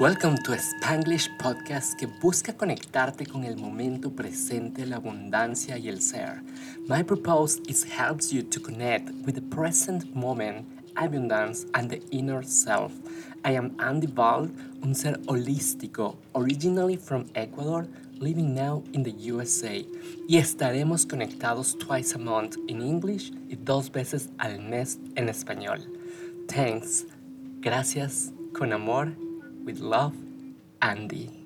Welcome to a Spanglish podcast que busca conectarte con el momento presente, la abundancia y el ser. My purpose is helps you to connect with the present moment, abundance and the inner self. I am Andy Bald, un ser holístico, originally from Ecuador, living now in the USA. Y estaremos conectados twice a month in English y dos veces al mes en español. Thanks. Gracias. Con amor with love, Andy.